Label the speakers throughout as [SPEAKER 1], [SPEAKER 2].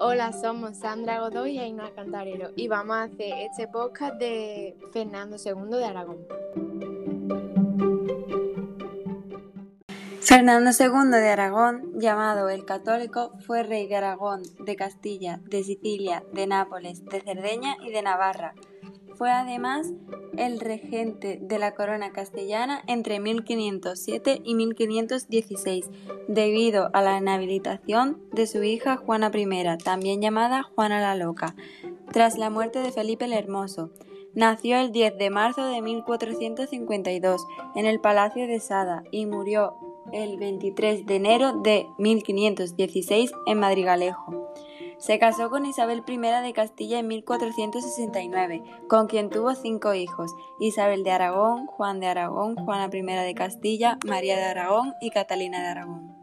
[SPEAKER 1] Hola, somos Sandra Godoy y Ainhoa Cantarero y vamos a hacer este podcast de Fernando II de Aragón.
[SPEAKER 2] Fernando II de Aragón, llamado el Católico, fue rey de Aragón, de Castilla, de Sicilia, de Nápoles, de Cerdeña y de Navarra. Fue además el regente de la corona castellana entre 1507 y 1516, debido a la inhabilitación de su hija Juana I, también llamada Juana la Loca, tras la muerte de Felipe el Hermoso. Nació el 10 de marzo de 1452 en el Palacio de Sada y murió el 23 de enero de 1516 en Madrigalejo. Se casó con Isabel I de Castilla en 1469, con quien tuvo cinco hijos, Isabel de Aragón, Juan de Aragón, Juana I de Castilla, María de Aragón y Catalina de Aragón.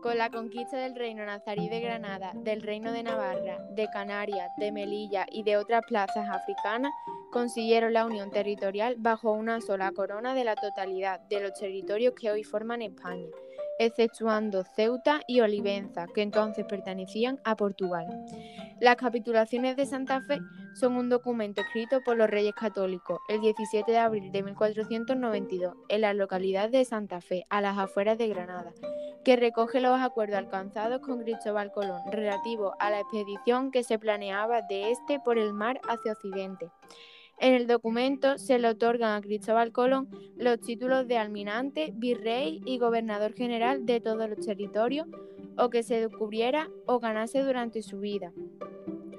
[SPEAKER 1] Con la conquista del reino nazarí de Granada, del reino de Navarra, de Canarias, de Melilla y de otras plazas africanas, consiguieron la unión territorial bajo una sola corona de la totalidad de los territorios que hoy forman España exceptuando Ceuta y Olivenza, que entonces pertenecían a Portugal. Las capitulaciones de Santa Fe son un documento escrito por los reyes católicos el 17 de abril de 1492 en la localidad de Santa Fe, a las afueras de Granada, que recoge los acuerdos alcanzados con Cristóbal Colón relativo a la expedición que se planeaba de este por el mar hacia Occidente. En el documento se le otorgan a Cristóbal Colón los títulos de almirante, virrey y gobernador general de todos los territorios o que se descubriera o ganase durante su vida.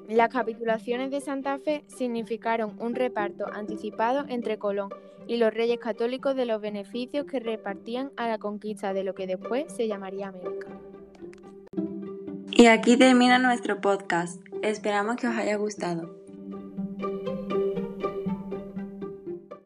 [SPEAKER 1] Las capitulaciones de Santa Fe significaron un reparto anticipado entre Colón y los reyes católicos de los beneficios que repartían a la conquista de lo que después se llamaría América.
[SPEAKER 2] Y aquí termina nuestro podcast. Esperamos que os haya gustado.